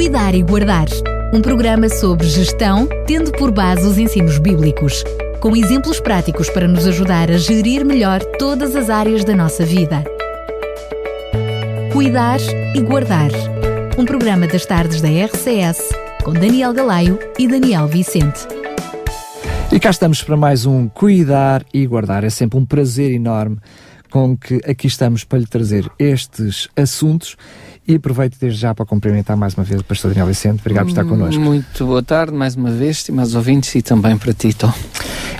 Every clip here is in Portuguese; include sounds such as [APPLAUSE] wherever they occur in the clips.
Cuidar e Guardar, um programa sobre gestão, tendo por base os ensinos bíblicos, com exemplos práticos para nos ajudar a gerir melhor todas as áreas da nossa vida. Cuidar e Guardar, um programa das tardes da RCS, com Daniel Galaio e Daniel Vicente. E cá estamos para mais um Cuidar e Guardar. É sempre um prazer enorme com que aqui estamos para lhe trazer estes assuntos e aproveito desde já para cumprimentar mais uma vez o pastor Daniel Vicente. Obrigado por estar connosco. Muito boa tarde mais uma vez, estimados ouvintes, e também para ti, Tom.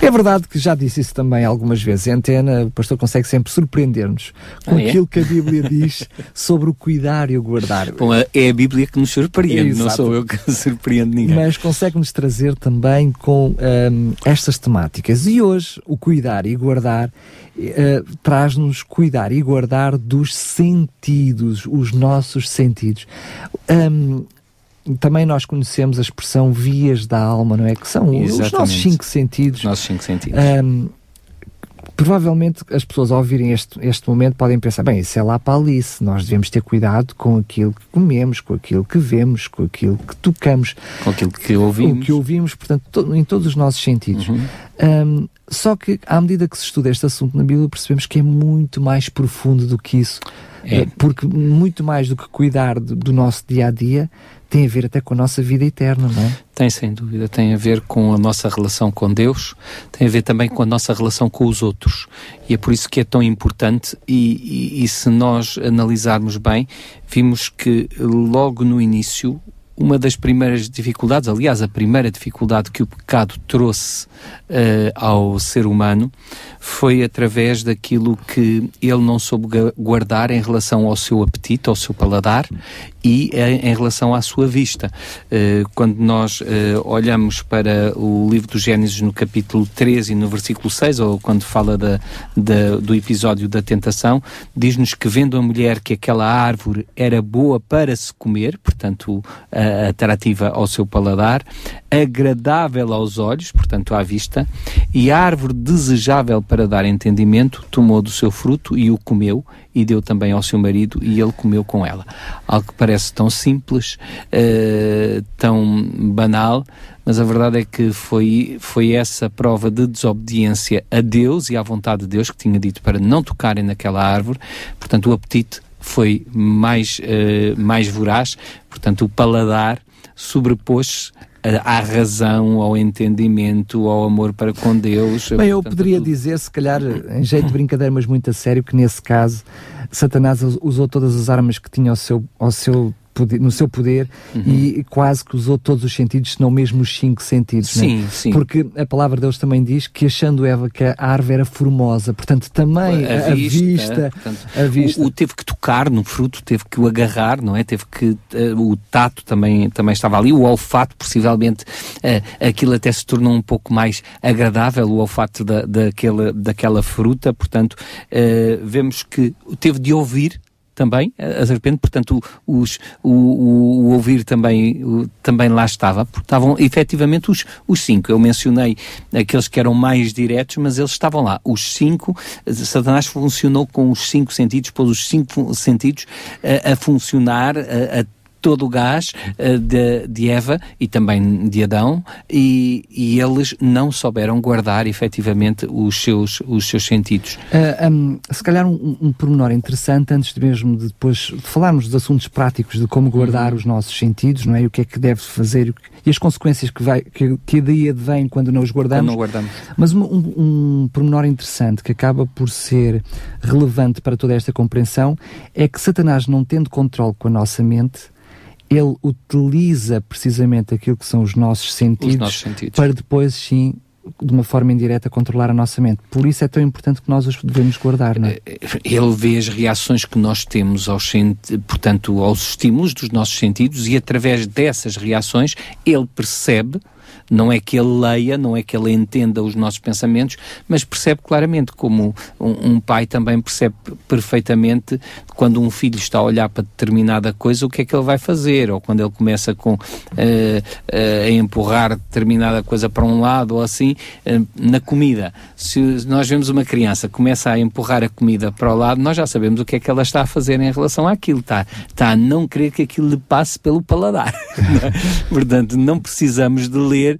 É verdade que já disse isso também algumas vezes. Em antena, o pastor consegue sempre surpreender-nos com Ah, é? aquilo que a Bíblia diz sobre o cuidar e o guardar. Bom, é a Bíblia que nos surpreende, não Exato. sou eu que [LAUGHS] surpreendo ninguém. Mas consegue-nos trazer também com hum, estas temáticas. E hoje, o cuidar e guardar eh, traz-nos cuidar e guardar dos sentidos, os nossos sentidos. Hum, também nós conhecemos a expressão vias da alma, não é? Que são os Exatamente. nossos cinco sentidos. Os nossos cinco sentidos. Hum, provavelmente as pessoas ao ouvirem este, este momento podem pensar, bem, isso é lá para Alice, nós devemos ter cuidado com aquilo que comemos, com aquilo que vemos, com aquilo que tocamos, com aquilo que o ouvimos. que ouvimos, portanto, to- em todos os nossos sentidos. Uhum. Hum, só que, à medida que se estuda este assunto na Bíblia, percebemos que é muito mais profundo do que isso. É. Eh, Porque muito mais do que cuidar do, do nosso dia a dia, tem a ver até com a nossa vida eterna, não é? Tem, sem dúvida, tem a ver com a nossa relação com Deus, tem a ver também com a nossa relação com os outros. E é por isso que é tão importante. E, e- e se nós analisarmos bem, vimos que logo no início, uma das primeiras dificuldades, aliás, a primeira dificuldade que o pecado trouxe eh, ao ser humano, foi através daquilo que ele não soube guardar em relação ao seu apetite, ao seu paladar e em, em relação à sua vista. Eh, quando nós eh, olhamos para o livro do Gênesis no capítulo 13 e no versículo 6, ou quando fala da, da- do episódio da tentação, diz-nos que vendo a mulher que aquela árvore era boa para se comer, portanto a- atrativa ao seu paladar, agradável aos olhos, portanto à vista, e árvore desejável para dar entendimento, tomou do seu fruto e o comeu, e deu também ao seu marido, e ele comeu com ela. Algo que parece tão simples, eh, tão banal, mas a verdade é que foi, foi essa prova de desobediência a Deus e à vontade de Deus que tinha dito para não tocarem naquela árvore, portanto o apetite foi mais, eh, mais voraz, portanto o paladar sobrepôs à à razão, ao entendimento, ao amor para com Deus. Bem, eu poderia tudo. dizer, se calhar, em jeito de brincadeira, mas muito a sério, que nesse caso Satanás us- usou todas as armas que tinha ao seu, ao seu poder- no seu poder Uhum. e quase que usou todos os sentidos, se não mesmo os cinco sentidos. é? Sim, sim. Porque a palavra de Deus também diz que achando Eva que a árvore era formosa, portanto também a, a vista, portanto, a vista. O, o teve que tocar no fruto, teve que o agarrar, não é? Teve que eh, o tato também também estava ali, o olfato possivelmente eh, aquilo até se tornou um pouco mais agradável o olfato da, daquela daquela fruta, portanto eh, vemos que teve de ouvir também a a serpente, portanto o, os, o, o- o ouvir também, o- também lá estava, porque estavam efetivamente os, os cinco. Eu mencionei aqueles que eram mais diretos, mas eles estavam lá. Os cinco, eh, Satanás funcionou com os cinco sentidos, pôs os cinco sentidos eh, a funcionar a, a todo o gás eh, de, de Eva e também de Adão e, e eles não souberam guardar efetivamente os seus, os seus sentidos. Ah, hum, se calhar um, um pormenor interessante, antes de mesmo de depois de falarmos dos assuntos práticos de como guardar os nossos sentidos, não é? E o que é que deve fazer e que- e as consequências que, vai, que, que daí advêm quando não os guardamos. não guardamos. Mas um, um, um pormenor interessante que acaba por ser relevante para toda esta compreensão é que Satanás, não tendo controle com a nossa mente, ele utiliza precisamente aquilo que são os nossos sentidos, Os nossos sentidos. para depois, sim, de uma forma indireta, controlar a nossa mente. Por isso é tão importante que nós os devemos guardar, não é? Ele vê as reações que nós temos aos, portanto, aos estímulos dos nossos sentidos e através dessas reações ele percebe Não é que ele leia, não é que ele entenda os nossos pensamentos, mas percebe claramente, como um, um pai também percebe perfeitamente quando um filho está a olhar para determinada coisa, o que é que ele vai fazer, ou quando ele começa com, uh, uh, a empurrar determinada coisa para um lado ou assim, uh, na comida. Se nós vemos uma criança que começa a empurrar a comida para o lado, nós já sabemos o que é que ela está a fazer em relação àquilo. Está, está a não querer que aquilo lhe passe pelo paladar. [LAUGHS] Portanto, não precisamos de ler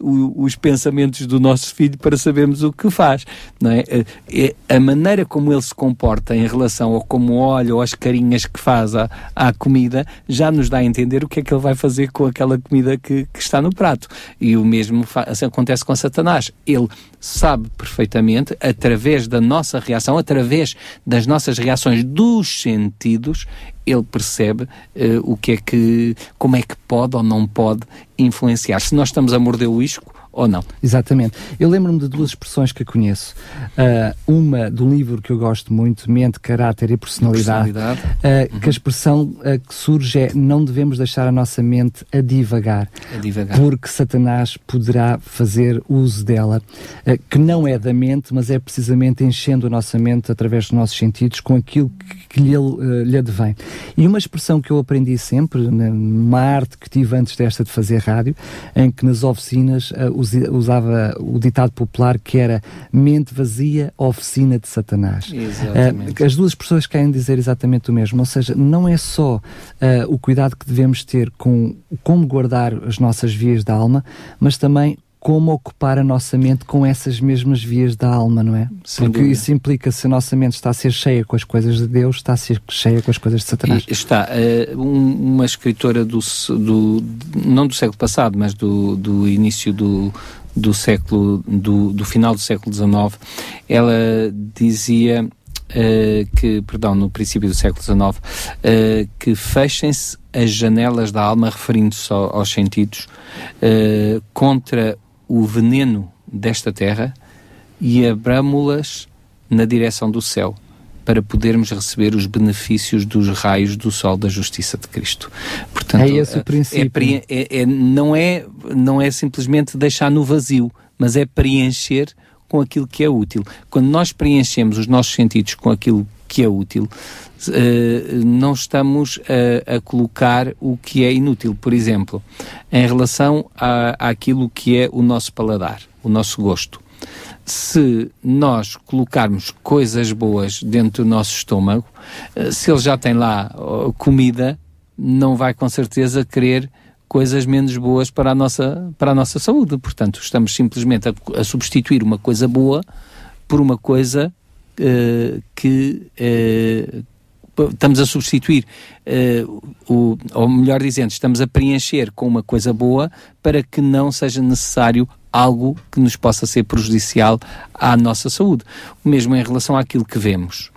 o, os pensamentos do nosso filho para sabermos o que faz. Não é? é? A maneira como ele se comporta em relação ao como olha ou as carinhas que faz à, à comida já nos dá a entender o que é que ele vai fazer com aquela comida que, que está no prato. E o mesmo assim, acontece com Satanás. Ele sabe perfeitamente, através da nossa reação, através das nossas reações dos sentidos, ele percebe uh, o que é que, como é que pode ou não pode influenciar. Se nós estamos a morder o ou não. Exatamente. Eu lembro-me de duas expressões que conheço. Uh, uma do livro que eu gosto muito, Mente, Caráter e Personalidade, personalidade. Uh, uhum. que a expressão uh, que surge é não devemos deixar a nossa mente a divagar, a divagar. porque Satanás poderá fazer uso dela, que não é da mente, mas é precisamente enchendo a nossa mente através dos nossos sentidos com aquilo que, que lhe, lhe advém. E uma expressão que eu aprendi sempre, numa arte que tive antes desta de fazer rádio, em que nas oficinas usava o ditado popular que era mente vazia, oficina de Satanás. Exatamente. Uh, as duas pessoas querem dizer exatamente o mesmo, ou seja, não é só uh, o cuidado que devemos ter com como guardar as nossas vias da alma, mas também como ocupar a nossa mente com essas mesmas vias da alma, não é? Sem Porque dúvida. isso implica se a nossa mente está a ser cheia com as coisas de Deus, está a ser cheia com as coisas de Satanás. E está. Uh, um, uma escritora do, do, não do século passado, mas do, do início do, do século, do, do final do século XIX, ela dizia uh, que, perdão, no princípio do século XIX, uh, eh, que fechem-se as janelas da alma, referindo-se ao, aos sentidos, contra o veneno desta terra e abramo-las na direção do céu para podermos receber os benefícios dos raios do sol da justiça de Cristo. Portanto, é esse o é princípio. É, é, é, não, é, não é simplesmente deixar no vazio, mas é preencher com aquilo que é útil. Quando nós preenchemos os nossos sentidos com aquilo que é útil, uh, não estamos a, a, colocar o que é inútil. Por exemplo, em relação à, àquilo que é o nosso paladar, o nosso gosto. Se nós colocarmos coisas boas dentro do nosso estômago, uh, se ele já tem lá uh, comida, não vai com certeza querer coisas menos boas para a nossa, para a nossa saúde. Portanto, estamos simplesmente a, a substituir uma coisa boa por uma coisa uh, que uh, estamos a substituir, uh, o, ou melhor dizendo, estamos a preencher com uma coisa boa para que não seja necessário algo que nos possa ser prejudicial à nossa saúde. O mesmo em relação àquilo que vemos.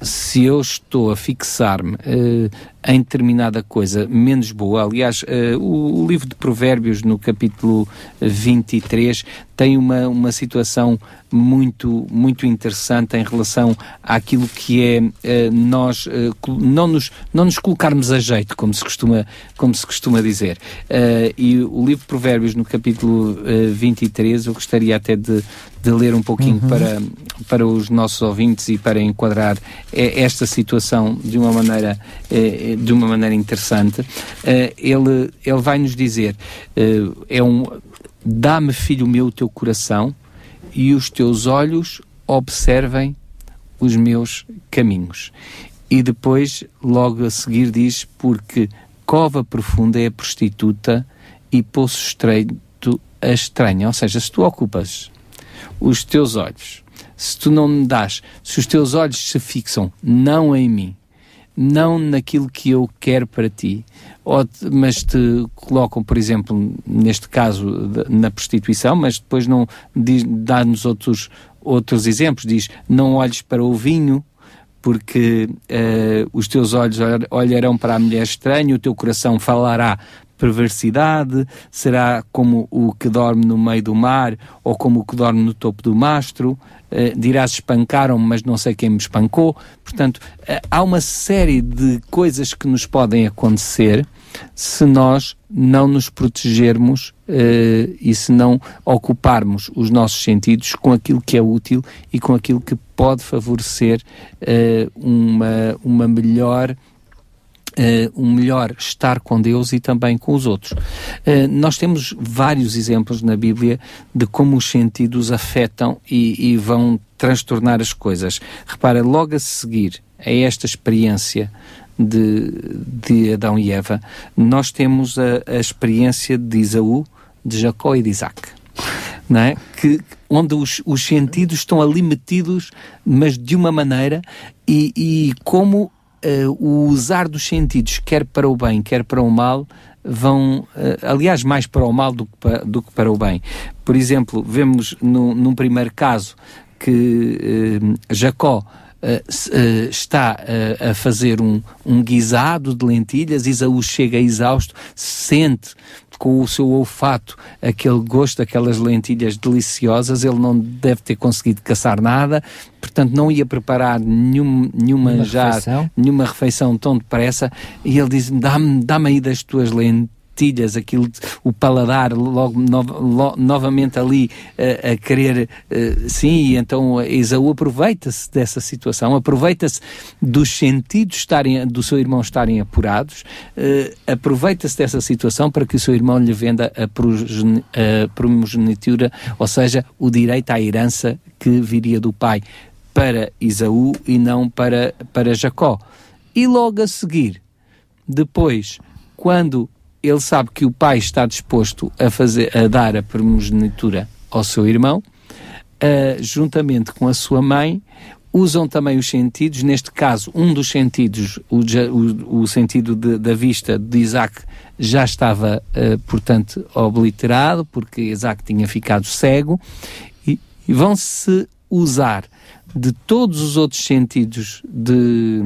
Se eu estou a fixar-me uh, em determinada coisa menos boa, aliás, uh, o, o, livro de Provérbios, no capítulo 23, tem uma, uma situação muito, muito interessante em relação àquilo que é uh, nós não, nos, não nos colocarmos a jeito, como se costuma, como se costuma dizer. e o livro de Provérbios, no capítulo 23, eu gostaria até de, de ler um pouquinho uhum. para, para os nossos ouvintes e para enquadrar eh, esta situação de uma maneira, eh, de uma maneira interessante. Ele, ele vai nos dizer: é um, dá-me, filho meu, o teu coração e os teus olhos observem os meus caminhos. E depois, logo a seguir, diz: Porque cova profunda é a prostituta e poço estreito a estranha. Ou seja, se tu ocupas os teus olhos, se tu não me das, se os teus olhos se fixam não em mim, não naquilo que eu quero para ti, mas te colocam, por exemplo, neste caso na prostituição, mas depois não dá-nos outros, outros exemplos, diz não olhes para o vinho, porque uh, os teus olhos olharão para a mulher estranha, o teu coração falará perversidade? Será como o que dorme no meio do mar ou como o que dorme no topo do mastro? Uh, dirás espancaram-me, mas não sei quem me espancou. Portanto, uh, há uma série de coisas que nos podem acontecer se nós não nos protegermos uh, e se não ocuparmos os nossos sentidos com aquilo que é útil e com aquilo que pode favorecer uma, uma melhor Uh, um melhor estar com Deus e também com os outros. Uh, nós temos vários exemplos na Bíblia de como os sentidos afetam e, e, vão transtornar as coisas. Repara, logo a seguir a esta experiência de, de Adão e Eva, nós temos a, a experiência de Isaú, de Jacó e de Isaac. Não é? que, onde os, os sentidos estão ali metidos, mas de uma maneira, e, e como uh, o usar dos sentidos, quer para o bem, quer para o mal, vão, uh, aliás, mais para o mal do que para, do que para o bem. Por exemplo, vemos no, num primeiro caso que uh, Jacó uh, está uh, a fazer um, um guisado de lentilhas, Isaú chega exausto, sente com o seu olfato aquele gosto daquelas lentilhas deliciosas, ele não deve ter conseguido caçar nada, portanto não ia preparar nenhum, nenhum manjar, refeição? nenhuma refeição tão depressa, e ele diz-me, dá-me dá aí das tuas lentilhas pastilhas, aquilo, o paladar logo no, lo, novamente ali uh, a querer, uh, sim, então Esaú aproveita-se dessa situação, aproveita-se dos sentidos estarem, do seu irmão estarem apurados, uh, aproveita-se dessa situação para que o seu irmão lhe venda a, progeni, a primogenitura, ou seja, o direito à herança que viria do pai para Isaú e não para, para Jacó. E logo a seguir, depois, quando ele sabe que o pai está disposto a, fazer, a dar a primogenitura ao seu irmão, uh, juntamente com a sua mãe, usam também os sentidos, neste caso, um dos sentidos, o, o, o sentido de, da vista de Isaac já estava, uh, portanto, obliterado, porque Isaac tinha ficado cego, e, e vão-se usar de todos os outros sentidos de,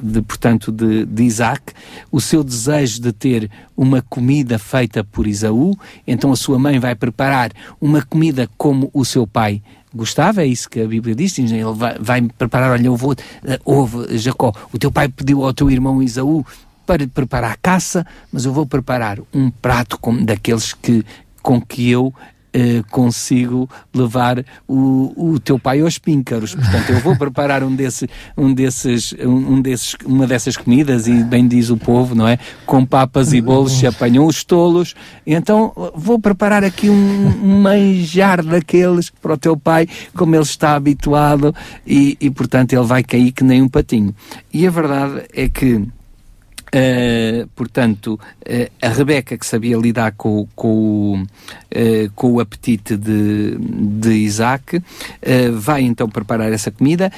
de portanto, de, de Isaac, o seu desejo de ter uma comida feita por Isaú, então a sua mãe vai preparar uma comida como o seu pai gostava, é isso que a Bíblia diz, ele vai, vai preparar, olha, eu vou, uh, ouve, Jacó, o teu pai pediu ao teu irmão Isaú para preparar a caça, mas eu vou preparar um prato como daqueles que, com que eu eh, consigo levar o, o teu pai aos píncaros. Portanto, eu vou [LAUGHS] preparar um, desse, um desses, um, desses, uma dessas comidas, e bem diz o povo, não é? Com papas e bolos se apanham os tolos. Então, vou preparar aqui um, um manjar daqueles para o teu pai, como ele está habituado, e, e portanto ele vai cair que nem um patinho. E a verdade é que Uh, portanto, uh, a Rebeca, que sabia lidar com, com, uh, com o apetite de, de Isaac, vai então preparar essa comida.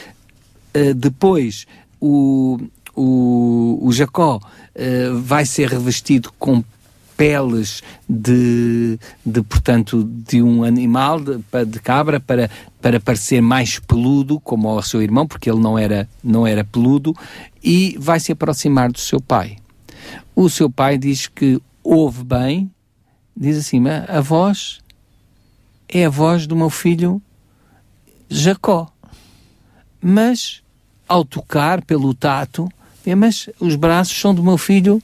depois, o, o, o Jacó vai ser revestido com peles de, de portanto, de um animal, de, de, cabra, para, para parecer mais peludo, como o seu irmão, porque ele não era, não era peludo, e vai se aproximar do seu pai. O seu pai diz que ouve bem, diz assim, a voz é a voz do meu filho Jacó. Mas, ao tocar pelo tato, mas os braços são do meu filho,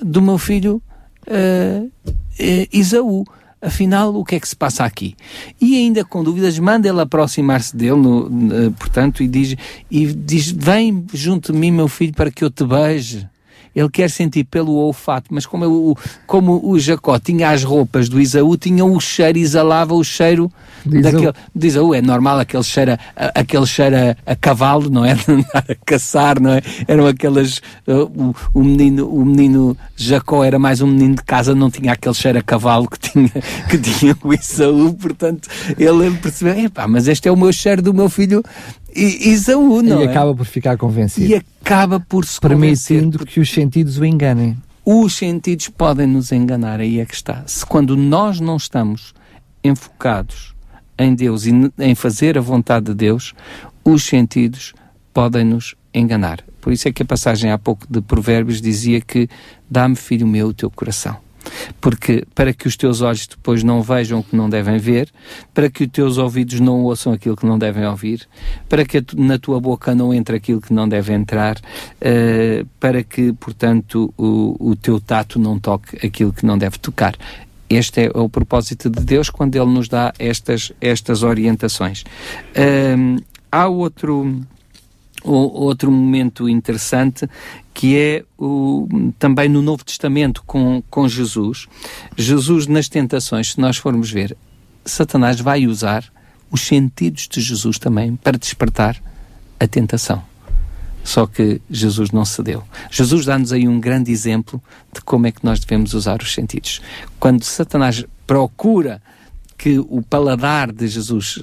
do meu filho uh, uh, Isaú. Afinal, o que é que se passa aqui? E ainda com dúvidas, manda ele aproximar-se dele, no, uh, portanto, e diz, e diz: Vem junto de mim, meu filho, para que eu te beije ele quer sentir pelo olfato, mas como, eu, como o Jacó tinha as roupas do Isaú, tinha o cheiro, exalava o cheiro de daquele, de Isaú. É normal aquele cheiro, a, aquele cheiro a, a, cavalo, não é? [LAUGHS] A caçar, não é? Eram aquelas, uh, o, o, menino, o menino Jacó era mais um menino de casa, não tinha aquele cheiro a cavalo que tinha, [LAUGHS] que tinha o Isaú, portanto, ele percebeu, epá, mas este é o meu cheiro do meu filho Isaú, não e é? acaba por ficar convencido. E acaba por se Permitindo que os sentidos o enganem. Os sentidos podem nos enganar, aí é que está. Se quando nós não estamos enfocados em Deus e em fazer a vontade de Deus, os sentidos podem nos enganar. Por isso é que a passagem há pouco de Provérbios dizia que dá-me, filho meu, o teu coração. Porque para que os teus olhos depois não vejam o que não devem ver, para que os teus ouvidos não ouçam aquilo que não devem ouvir, para que na tua boca não entre aquilo que não deve entrar, uh, para que, portanto, o, o teu tato não toque aquilo que não deve tocar. Este é o propósito de Deus quando Ele nos dá estas, estas orientações. Uh, há outro outro momento interessante que é o, também no Novo Testamento com, com Jesus. Jesus, nas tentações, se nós formos ver, Satanás vai usar os sentidos de Jesus também para despertar a tentação. Só que Jesus não cedeu. Jesus dá-nos aí um grande exemplo de como é que nós devemos usar os sentidos. Quando Satanás procura que o paladar de Jesus,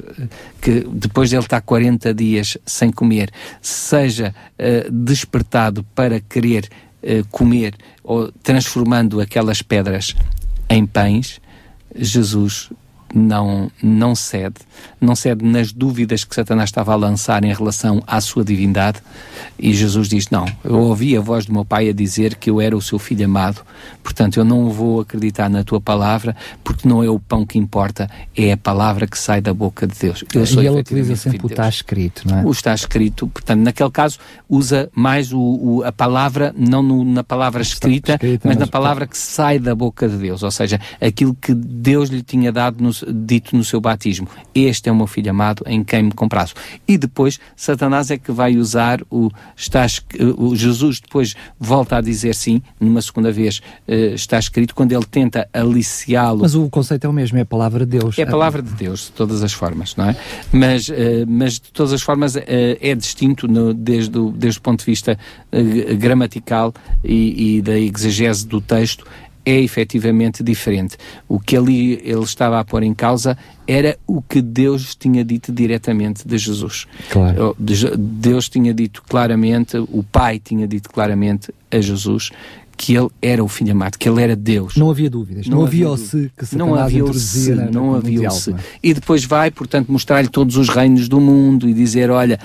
que depois de ele estar 40 dias sem comer, seja uh, despertado para querer uh, comer, ou transformando aquelas pedras em pães, Jesus não, não cede, não cede nas dúvidas que Satanás estava a lançar em relação à sua divindade. E Jesus diz: Não, eu ouvi a voz do meu pai a dizer que eu era o seu filho amado, portanto eu não vou acreditar na tua palavra, porque não é o pão que importa, é a palavra que sai da boca de Deus. Eu sou e ele utiliza sempre o está escrito, não é? O está escrito, portanto, naquele caso, usa mais o, o a palavra, não no, na palavra escrita, escrita mas, mas na palavra que sai da boca de Deus, ou seja, aquilo que Deus lhe tinha dado no, dito no seu batismo: Este é o meu filho amado em quem me comprazo. E depois, Satanás é que vai usar o, estás, o Jesus, depois volta a dizer sim, numa segunda vez uh, está escrito, quando ele tenta aliciá-lo. Mas o conceito é o mesmo, é a palavra de Deus. É a palavra de Deus, de todas as formas, não é? Mas, uh, mas de todas as formas uh, é distinto no, desde, o, desde o ponto de vista gramatical e, e da exegese do texto é efetivamente diferente. O que ali ele estava a pôr em causa era o que Deus tinha dito diretamente de Jesus. Claro. Deus tinha dito claramente, o Pai tinha dito claramente a Jesus que ele era o filho amado, que ele era Deus. Não havia dúvidas. Não, não havia o se que Satanás não havia o se, não havia o se. E depois vai, portanto, mostrar-lhe todos os reinos do mundo e dizer, olha,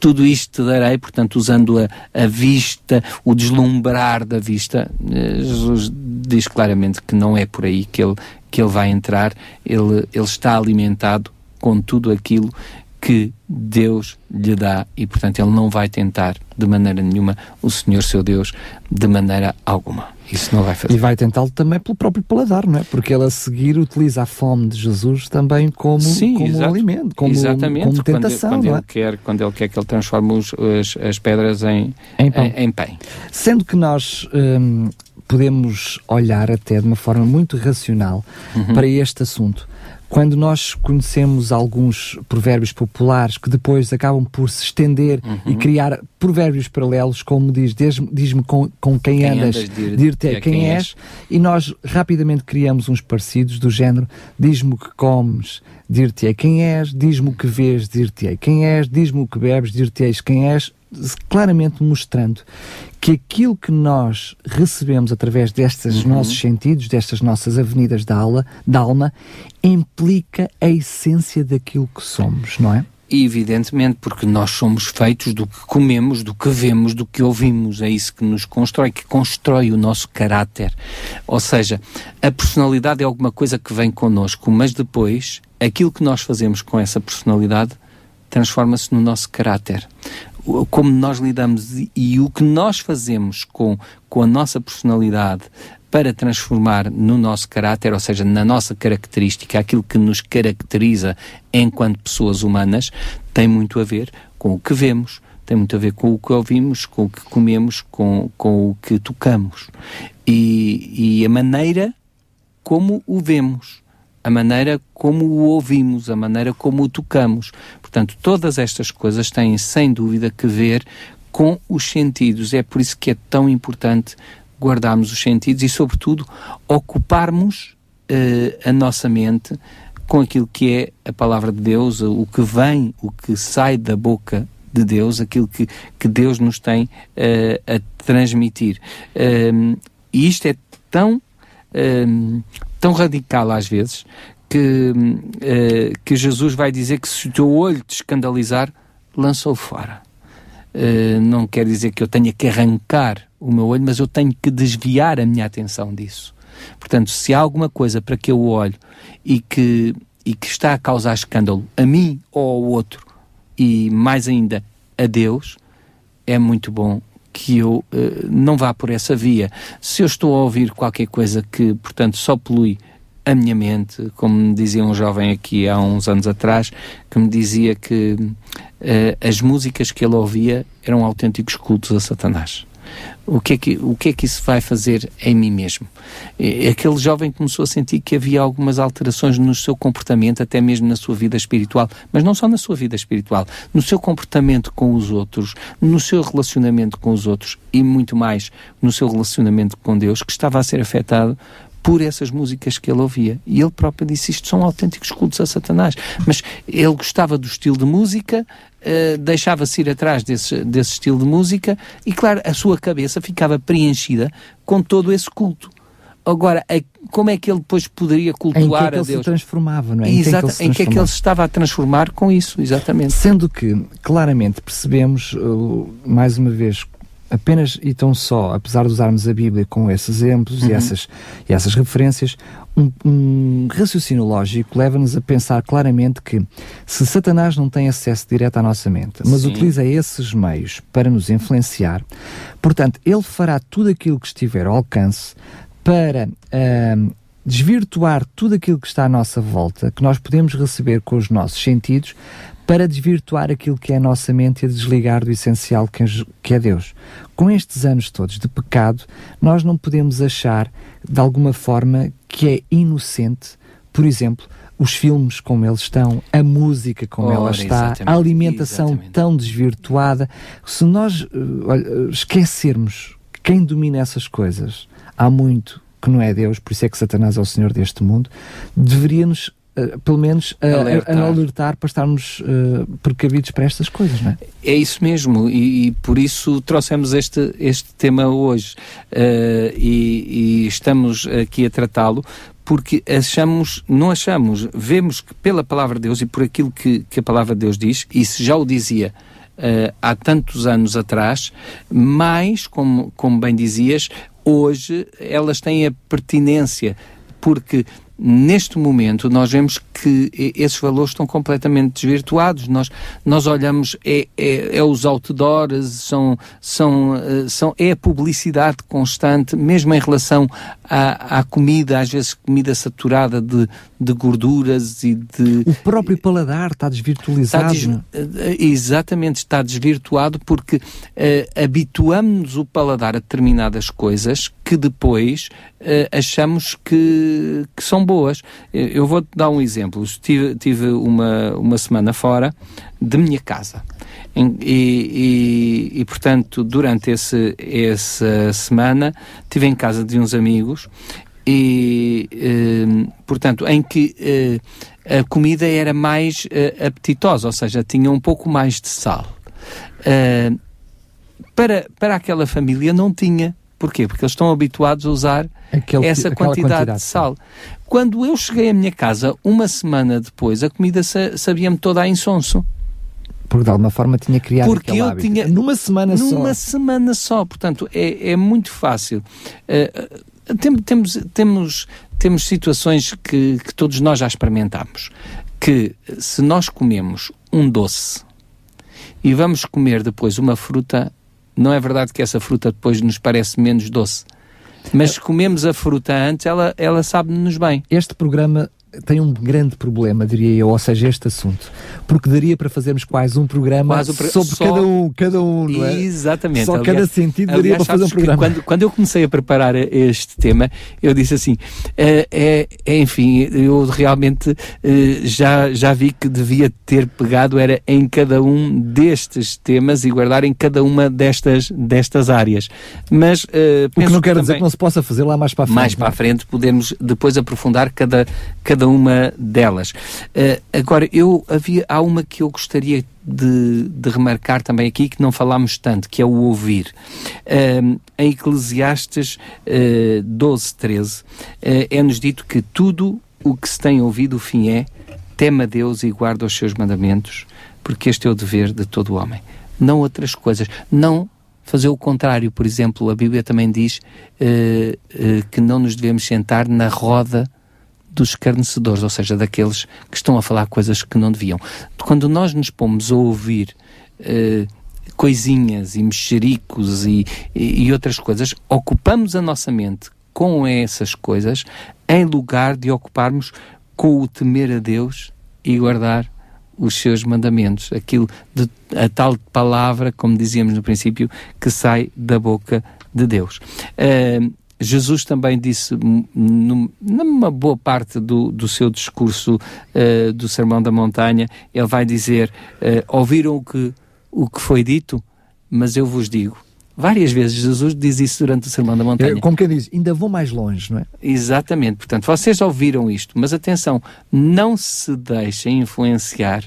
tudo isto te darei, portanto, usando a, a vista, o deslumbrar da vista. Eh, Jesus diz claramente que não é por aí que ele, que ele vai entrar, ele, ele está alimentado com tudo aquilo que Deus lhe dá e, portanto, ele não vai tentar de maneira nenhuma o Senhor seu Deus de maneira alguma. Isso não vai fazer. E vai tentá-lo também pelo próprio paladar, não é? Porque ele a seguir utiliza a fome de Jesus também como, Sim, como alimento, como, Exatamente. como tentação. Quando, quando ele, quer, quando ele quer que ele transforme os, as, as pedras em, em, pão. Em, em pão. Sendo que nós hum, podemos olhar até de uma forma muito racional uhum. para este assunto quando nós conhecemos alguns provérbios populares que depois acabam por se estender uhum. e criar provérbios paralelos, como diz, diz-me com, com quem, quem andas, dir-te dir quem, quem és, és, e nós rapidamente criamos uns parecidos do género, diz-me o que comes, dir-te quem és, diz-me o que vês, dir-te quem és, diz-me o que bebes, dir-te quem és, claramente mostrando que aquilo que nós recebemos através destes uhum. nossos sentidos, destas nossas avenidas da, aula, da alma, implica a essência daquilo que somos, não é? Evidentemente, porque nós somos feitos do que comemos, do que vemos, do que ouvimos. É isso que nos constrói, que constrói o nosso caráter. Ou seja, a personalidade é alguma coisa que vem connosco, mas depois aquilo que nós fazemos com essa personalidade transforma-se no nosso caráter como nós lidamos e o que nós fazemos com, com a nossa personalidade para transformar no nosso caráter, ou seja, na nossa característica, aquilo que nos caracteriza enquanto pessoas humanas, tem muito a ver com o que vemos, tem muito a ver com o que ouvimos, com o que comemos, com, com o que tocamos. E, e a maneira como o vemos a maneira como o ouvimos, a maneira como o tocamos. Portanto, todas estas coisas têm sem dúvida que ver com os sentidos. É por isso que é tão importante guardarmos os sentidos e, sobretudo, ocuparmos uh, a nossa mente com aquilo que é a palavra de Deus, o que vem, o que sai da boca de Deus, aquilo que, que Deus nos tem uh, a transmitir. Uh, e isto é tão Ehm, tão radical às vezes que, uh, que Jesus vai dizer que se o teu olho te escandalizar, lança-o fora. uh, não quer dizer que eu tenha que arrancar o meu olho, mas eu tenho que desviar a minha atenção disso. Portanto, se há alguma coisa para que eu olho e que, e que está a causar escândalo a mim ou ao outro, e mais ainda a Deus, é muito bom que eu uh, não vá por essa via. Se eu estou a ouvir qualquer coisa que, portanto, só polui a minha mente, como me dizia um jovem aqui há uns anos atrás, que me dizia que uh, as músicas que ele ouvia eram autênticos cultos a Satanás. O que, é que, o que é que isso vai fazer em mim mesmo? Aquele jovem começou a sentir que havia algumas alterações no seu comportamento, até mesmo na sua vida espiritual, mas não só na sua vida espiritual, no seu comportamento com os outros, no seu relacionamento com os outros e muito mais no seu relacionamento com Deus, que estava a ser afetado por essas músicas que ele ouvia. E ele próprio disse: Isto são autênticos cultos a Satanás. Mas ele gostava do estilo de música, uh, deixava-se ir atrás desse, desse estilo de música, e claro, a sua cabeça ficava preenchida com todo esse culto. Agora, a, como é que ele depois poderia cultuar a Deus? Em que ele se transformava, não é? Exato, em que é que ele se estava a transformar com isso, exatamente. Sendo que, claramente, percebemos, uh, mais uma vez, apenas e tão só, apesar de usarmos a Bíblia com esses exemplos uhum. e, essas, e essas referências, um, um raciocínio lógico leva-nos a pensar claramente que se Satanás não tem acesso direto à nossa mente, mas Sim. utiliza esses meios para nos influenciar, portanto, ele fará tudo aquilo que estiver ao alcance para uh, desvirtuar tudo aquilo que está à nossa volta, que nós podemos receber com os nossos sentidos, para desvirtuar aquilo que é a nossa mente e a desligar do essencial que é Deus. Com estes anos todos de pecado, nós não podemos achar, de alguma forma, que é inocente, por exemplo, os filmes como eles estão, a música como ela está, a alimentação exatamente. tão desvirtuada. Se nós uh, esquecermos quem domina essas coisas, há muito que não é Deus, por isso é que Satanás é o Senhor deste mundo, deveria-nos Uh, pelo menos uh, alertar. A, a, alertar para estarmos uh, precavidos para estas coisas, não é? É isso mesmo, e, e por isso trouxemos este, este tema hoje e, e, estamos aqui a tratá-lo porque achamos, não achamos, vemos que pela palavra de Deus e por aquilo que, que a palavra de Deus diz, e se já o dizia há tantos anos atrás, mais, como, como bem dizias, hoje elas têm a pertinência, porque neste momento nós vemos que esses valores estão completamente desvirtuados. Nós, nós olhamos, é, é, é os outdoors, são, são, eh, são, é a publicidade constante, mesmo em relação à, à comida, às vezes comida saturada de, de gorduras e de... O próprio paladar está desvirtualizado. Está des... Eh, exatamente, está desvirtuado porque uh, habituamos o paladar a determinadas coisas que depois uh, achamos que, que são boas. Eu vou-te dar um exemplo. Tive, tive uma, uma semana fora de minha casa. E, e, e, portanto, durante esse, essa semana, estive em casa de uns amigos e, eh, portanto, em que eh, a comida era mais eh, apetitosa, ou seja, tinha um pouco mais de sal. Eh, para, para aquela família não tinha. Porquê? Porque eles estão habituados a usar Aquele, essa quantidade, quantidade, de sal. Quando eu cheguei à minha casa, uma semana depois, a comida sabia-me toda a insonso. Porque de alguma forma tinha criado Porque eu hábito. tinha numa semana numa só. Numa semana só, portanto é, é muito fácil. Uh, tem, temos, temos, temos situações que, que todos nós já experimentamos. Que se nós comemos um doce e vamos comer depois uma fruta, não é verdade que essa fruta depois nos parece menos doce. Mas se comemos a fruta antes, ela, ela sabe-nos bem. Este programa tem um grande problema, diria eu, ou seja, este assunto. Porque daria para fazermos quase um programa quase sobre só... cada um, cada um, não é? Exatamente. Só aliás, cada sentido daria aliás, para fazer um programa. Quando, quando eu comecei a preparar este tema, eu disse assim, é, é, é enfim, eu realmente é, já, já vi que devia ter pegado era em cada um destes temas e guardar em cada uma destas, destas áreas. Mas uh, o que não quer dizer que não se possa fazer lá mais para a frente. Mais para a frente podemos depois aprofundar cada, cada uma delas. Uh, agora, eu havia, há uma que eu gostaria de, de, remarcar também aqui, que não falámos tanto, que é o ouvir. Uh, em Eclesiastes uh, 12, 13, uh, é-nos dito que tudo o que se tem ouvido, o fim é, tema Deus e guarda os seus mandamentos, porque este é o dever de todo homem. não outras coisas. Não fazer o contrário. Por exemplo, a Bíblia também diz uh, uh, que não nos devemos sentar na roda dos escarnecedores, ou seja, daqueles que estão a falar coisas que não deviam. Quando nós nos pomos a ouvir uh, coisinhas e mexericos e, e, e outras coisas, ocupamos a nossa mente com essas coisas em lugar de ocuparmos com o temer a Deus e guardar os seus mandamentos, aquilo de, a tal palavra, como dizíamos no princípio, que sai da boca de Deus. Uh, Jesus também disse, numa boa parte do, do seu discurso uh, do Sermão da Montanha, ele vai dizer: uh, Ouviram o que, o que foi dito, mas eu vos digo. Várias vezes Jesus diz isso durante o Sermão da Montanha. É, como quem diz, ainda vou mais longe, não é? Exatamente. Portanto, vocês ouviram isto, mas atenção, não se deixem influenciar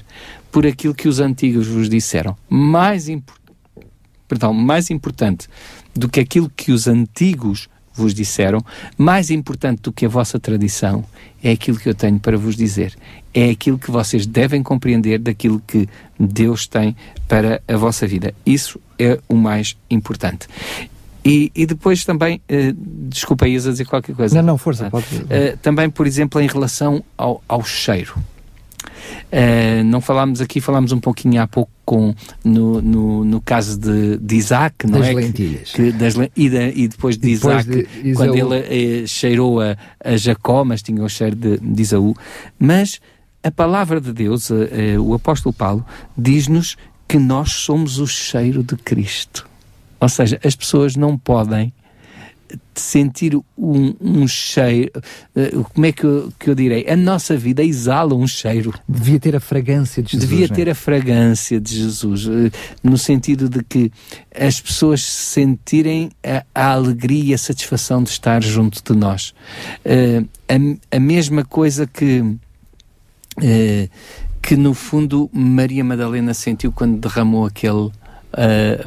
por aquilo que os antigos vos disseram. Mais, imp... Perdão, mais importante do que aquilo que os antigos vos disseram, mais importante do que a vossa tradição é aquilo que eu tenho para vos dizer. É aquilo que vocês devem compreender daquilo que Deus tem para a vossa vida. Isso é o mais importante. E, e depois também, uh, desculpa, ias a dizer qualquer coisa. Não, não, força, pode. Uh, também, por exemplo, em relação ao, ao cheiro. Uh, não falámos aqui, falámos um pouquinho há pouco com, no, no, no caso de, de Isaac, não das é? Lentilhas. Que, das, e, de, e depois de depois Isaac, de quando ele eh, cheirou a, a Jacó, mas tinha o cheiro de, de Isaú. Mas a palavra de Deus, eh, o apóstolo Paulo, diz-nos que nós somos o cheiro de Cristo. Ou seja, as pessoas não podem sentir um, um cheiro, uh, como é que eu, que eu direi? A nossa vida exala um cheiro. Devia ter a fragrância de Jesus. Devia é? ter a fragrância de Jesus, uh, no sentido de que as pessoas sentirem a, a, alegria e a satisfação de estar junto de nós. Uh, a, a, mesma coisa que. que no fundo Maria Madalena sentiu quando derramou aquele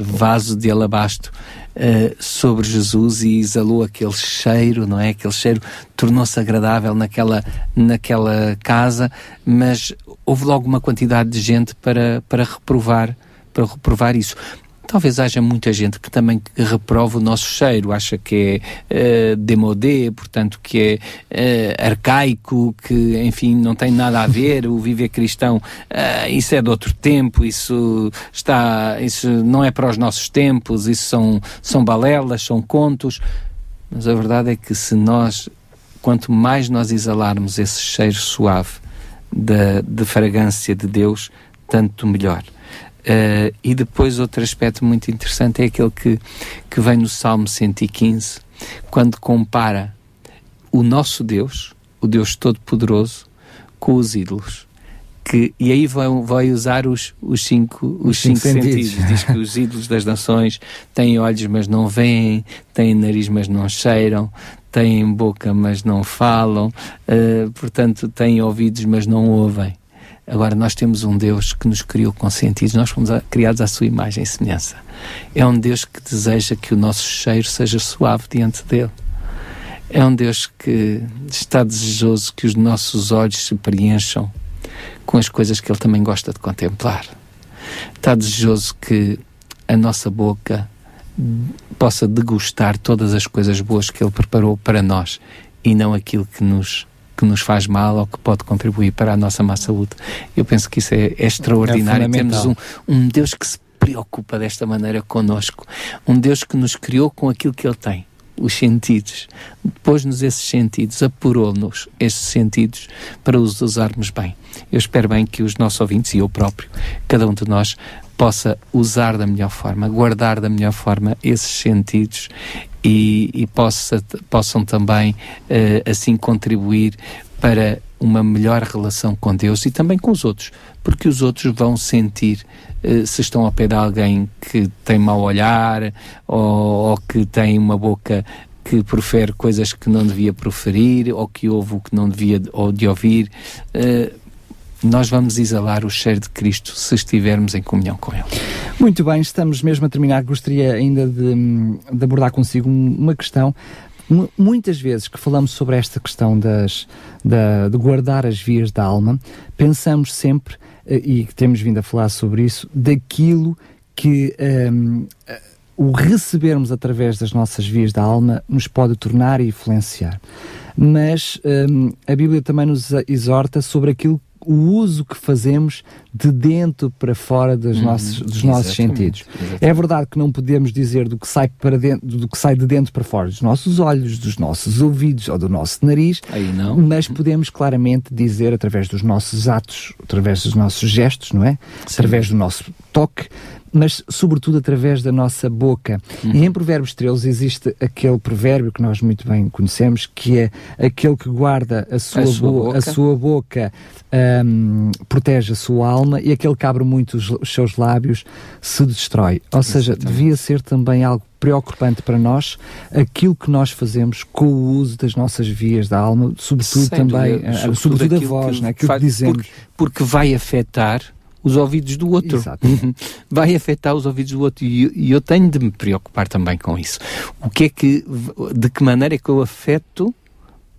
vaso de alabastro uh, sobre Jesus e exalou aquele cheiro, não é? Aquele cheiro tornou-se agradável naquela, naquela casa, mas houve logo uma quantidade de gente para, para reprovar para reprovar isso. Talvez haja muita gente que também reprova o nosso cheiro, acha que é uh, demodé, portanto que é uh, arcaico, que enfim não tem nada a ver, o viver cristão, uh, isso é de outro tempo, isso está, isso não é para os nossos tempos, isso são, são balelas, são contos, mas a verdade é que se nós, quanto mais nós exalarmos esse cheiro suave da de fragrância de Deus, tanto melhor. Uh, e depois outro aspecto muito interessante é aquele que, que vem no Salmo 115, quando compara o nosso Deus, o Deus Todo-Poderoso, com os ídolos. Que, e aí vai, vai usar os, os cinco, os, os cinco, cinco sentidos. sentidos. Diz que os ídolos das nações têm olhos, mas não veem, têm nariz, mas não cheiram, têm boca, mas não falam, uh, portanto, têm ouvidos, mas não ouvem. Agora, nós temos um Deus que nos criou com sentidos, nós fomos criados à sua imagem e semelhança. É um Deus que deseja que o nosso cheiro seja suave diante dele. É um Deus que está desejoso que os nossos olhos se preencham com as coisas que ele também gosta de contemplar. Está desejoso que a nossa boca possa degustar todas as coisas boas que ele preparou para nós e não aquilo que nos que nos faz mal ou que pode contribuir para a nossa má saúde. Eu penso que isso é, é extraordinário. É Temos um, um Deus que se preocupa desta maneira conosco. Um Deus que nos criou com aquilo que Ele tem. Os sentidos, pôs-nos esses sentidos, apurou-nos esses sentidos para os usarmos bem. Eu espero bem que os nossos ouvintes e eu próprio, cada um de nós, possa usar da melhor forma, guardar da melhor forma esses sentidos e, e possa, possam também uh, assim contribuir para uma melhor relação com Deus e também com os outros, porque os outros vão sentir uh, se estão ao pé de alguém que tem mau olhar ou, ou que tem uma boca que profere coisas que não devia proferir ou que ouve o que não devia ou de ouvir. Uh, nós vamos exalar o cheiro de Cristo se estivermos em comunhão com Ele. Muito bem, estamos mesmo a terminar. Gostaria ainda de, de abordar consigo uma questão. Muitas vezes que falamos sobre esta questão das, da, de guardar as vias da alma, pensamos sempre, eh, e temos vindo a falar sobre isso, daquilo que um, o recebermos através das nossas vias da alma nos pode tornar e influenciar. Mas um, a Bíblia também nos exorta sobre aquilo o uso que fazemos de dentro para fora dos, hum, nossos, dos nossos sentidos. Exatamente. É verdade que não podemos dizer do que sai para dentro, do que sai de dentro para fora dos nossos olhos, dos nossos ouvidos ou do nosso nariz, mas podemos claramente dizer através dos nossos atos, através dos nossos gestos, não é? Sim. Através do nosso toque, mas sobretudo através da nossa boca. Uhum. E em Provérbios 13 existe aquele provérbio que nós muito bem conhecemos, que é aquele que guarda a sua, a sua bo boca, a sua boca um, protege a sua alma e aquele que abre muito os, os seus lábios se destrói. Ou seja, Exatamente. devia ser também algo preocupante para nós aquilo que nós fazemos com o uso das nossas vias da alma, sobretudo Sem também, dúvida, uh, sobretudo, sobretudo a voz, que, né? aquilo que dizemos. Porque, porque vai afetar os ouvidos do outro. [LAUGHS] Vai afetar os ouvidos do outro. E, e, eu tenho de me preocupar também com isso. O que é que, de que maneira é que eu afeto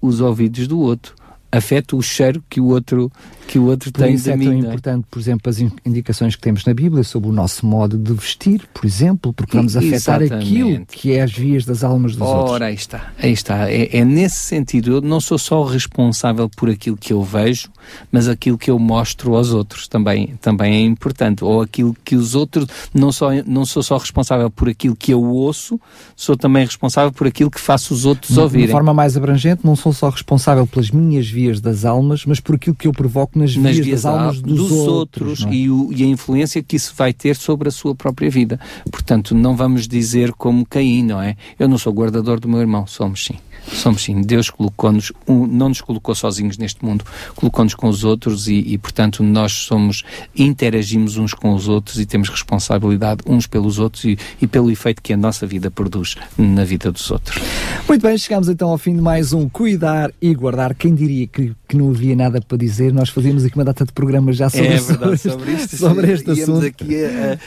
os ouvidos do outro? Afeta o cheiro que o outro que o outro por tem isso é mim, tão é? importante, por exemplo, as indicações que temos na Bíblia sobre o nosso modo de vestir, por exemplo, porque vamos afetar aquilo que é as vias das almas dos Ora, outros. Ora, aí está, aí está. É, é, nesse sentido, eu não sou só responsável por aquilo que eu vejo, mas aquilo que eu mostro aos outros também, também é importante. Ou aquilo que os outros, não, só, não sou só responsável por aquilo que eu ouço, sou também responsável por aquilo que faço os outros de, ouvirem. De forma mais abrangente, não sou só responsável pelas minhas vias das almas, mas por aquilo que eu provoco nas, nas vias, das almas dos, dos outros, outros é? e, o, e, a influência que isso vai ter sobre a sua própria vida. Portanto, não vamos dizer como Caim, não é? Eu não sou guardador do meu irmão, somos sim. Somos sim. Deus colocou-nos, um, não nos colocou sozinhos neste mundo, colocou-nos com os outros e, e, portanto, nós somos, interagimos uns com os outros e temos responsabilidade uns pelos outros e, e pelo efeito que a nossa vida produz na vida dos outros. Muito bem, chegamos então ao fim de mais um Cuidar e Guardar. Quem diria que, que não havia nada para dizer? Nós fazíamos aqui uma data de programas já sobre, é verdade, sobre, isto, [LAUGHS] sobre este íamos assunto. aqui a,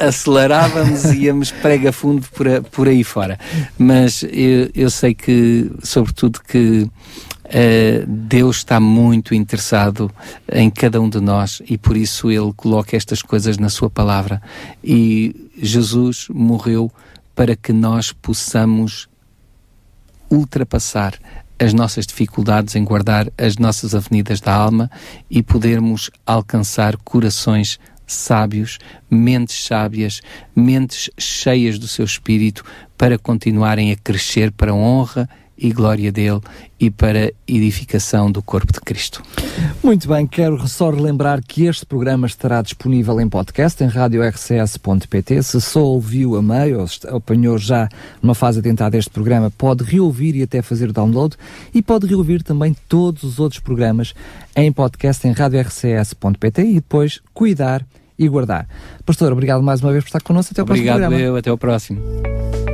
a, acelerávamos e íamos prega fundo por, a, por aí fora. Mas eu, eu sei que que, sobretudo, que Uh, Deus está muito interessado em cada um de nós e por isso Ele coloca estas coisas na Sua palavra. E Jesus morreu para que nós possamos ultrapassar as nossas dificuldades em guardar as nossas avenidas da alma e podermos alcançar corações sábios, mentes sábias, mentes cheias do seu espírito para continuarem a crescer para a honra e glória dele e para edificação do corpo de Cristo. Muito bem, quero só relembrar que este programa estará disponível em podcast em radiorcs.pt. Se só ouviu a meio ou apanhou já numa fase adiantada este programa, pode reouvir e até fazer download e pode reouvir também todos os outros programas em podcast em radiorcs.pt e depois cuidar e guardar. Pastor, obrigado mais uma vez por estar connosco. Até o obrigado próximo programa. Obrigado, até o próximo.